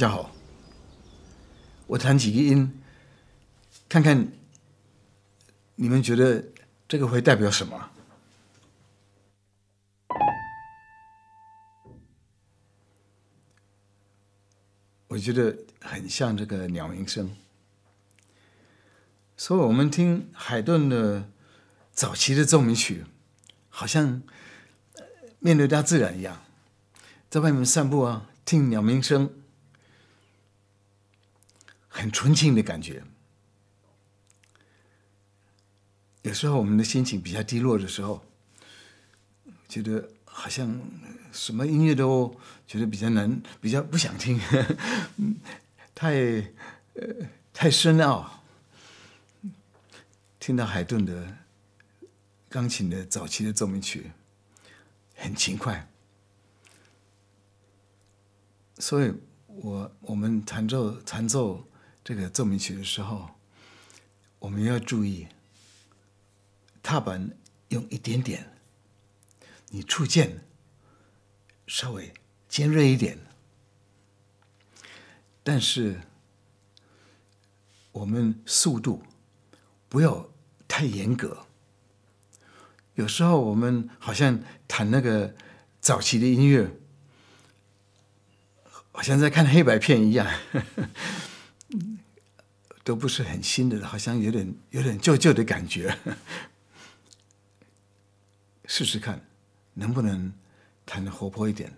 家好，我弹几个音，看看你们觉得这个会代表什么？我觉得很像这个鸟鸣声，所以我们听海顿的早期的奏鸣曲，好像面对大自然一样，在外面散步啊，听鸟鸣声，很纯净的感觉。有时候我们的心情比较低落的时候，觉得好像。什么音乐都觉得比较难，比较不想听，太呃太深奥。听到海顿的钢琴的早期的奏鸣曲，很轻快，所以我我们弹奏弹奏这个奏鸣曲的时候，我们要注意踏板用一点点，你触键。稍微尖锐一点，但是我们速度不要太严格。有时候我们好像弹那个早期的音乐，好像在看黑白片一样，都不是很新的，好像有点有点旧旧的感觉。试试看，能不能？弹的活泼一点。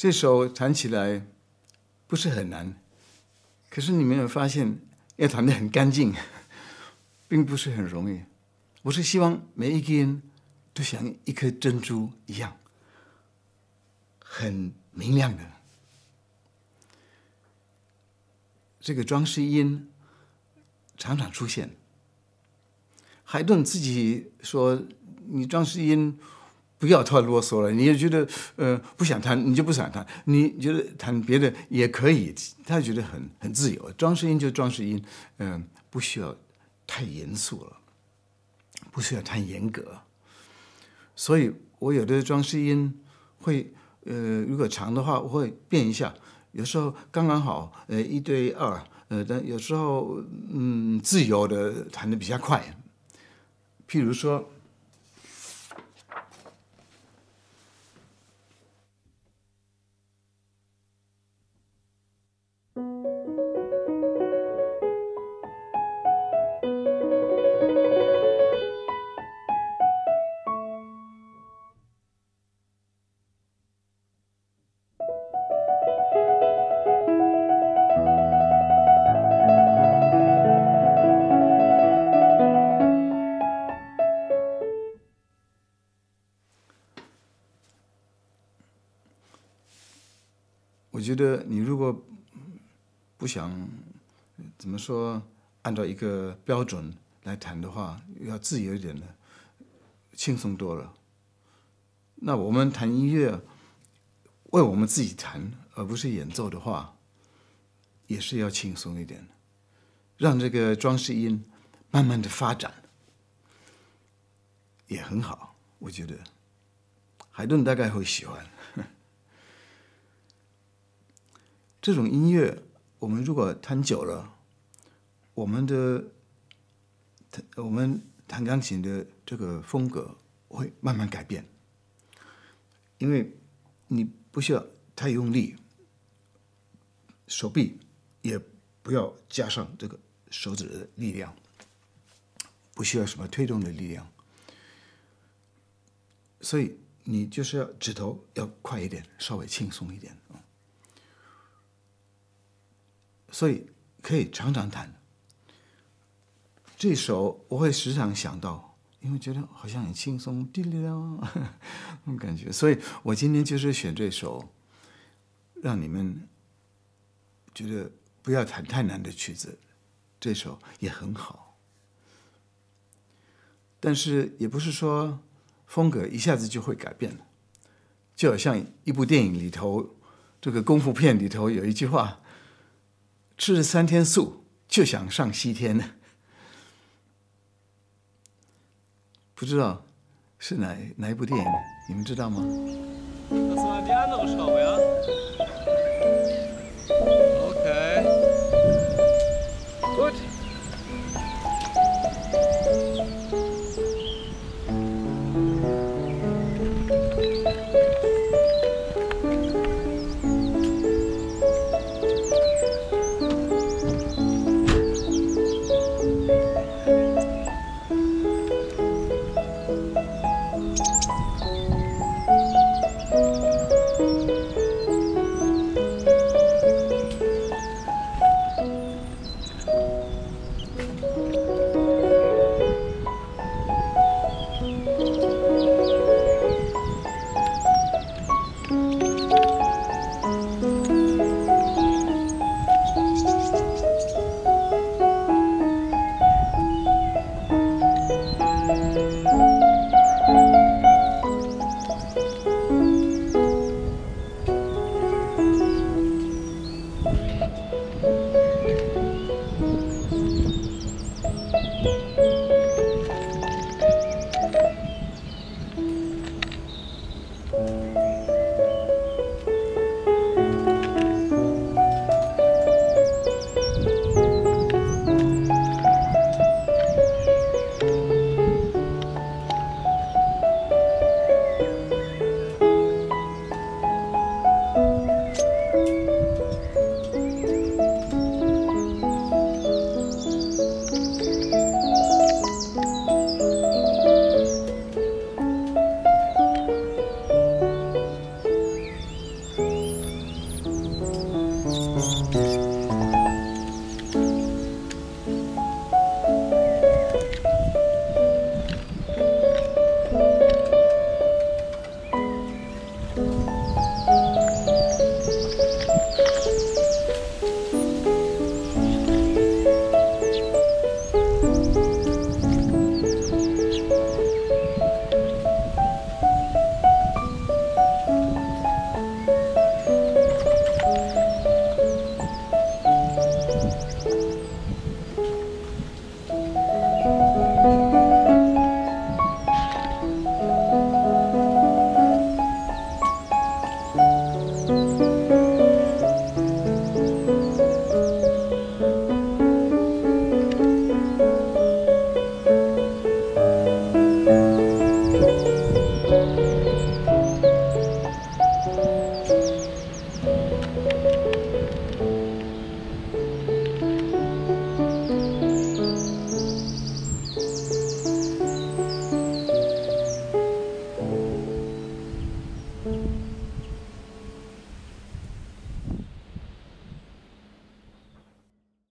这首弹起来不是很难，可是你没有发现要弹得很干净，并不是很容易。我是希望每一个人都像一颗珍珠一样，很明亮的。这个装饰音常常出现。海顿自己说：“你装饰音不要太啰嗦了。你也觉得呃不想弹，你就不想弹。你觉得弹别的也可以，他觉得很很自由。装饰音就装饰音，嗯，不需要太严肃了，不需要太严格。所以我有的装饰音会呃，如果长的话，我会变一下。”有时候刚刚好，呃，一对二，呃，但有时候，嗯，自由的弹的比较快。譬如说。觉得你如果不想怎么说，按照一个标准来弹的话，要自由一点的，轻松多了。那我们弹音乐，为我们自己弹，而不是演奏的话，也是要轻松一点，让这个装饰音慢慢的发展，也很好。我觉得海顿大概会喜欢。这种音乐，我们如果弹久了，我们的弹我们弹钢琴的这个风格会慢慢改变，因为你不需要太用力，手臂也不要加上这个手指的力量，不需要什么推动的力量，所以你就是要指头要快一点，稍微轻松一点。所以可以常常弹。这首我会时常想到，因为觉得好像很轻松，滴哩啦 那种感觉。所以我今天就是选这首，让你们觉得不要弹太难的曲子。这首也很好，但是也不是说风格一下子就会改变了。就好像一部电影里头，这个功夫片里头有一句话。吃了三天素，就想上西天呢。不知道是哪哪一部电影？你们知道吗？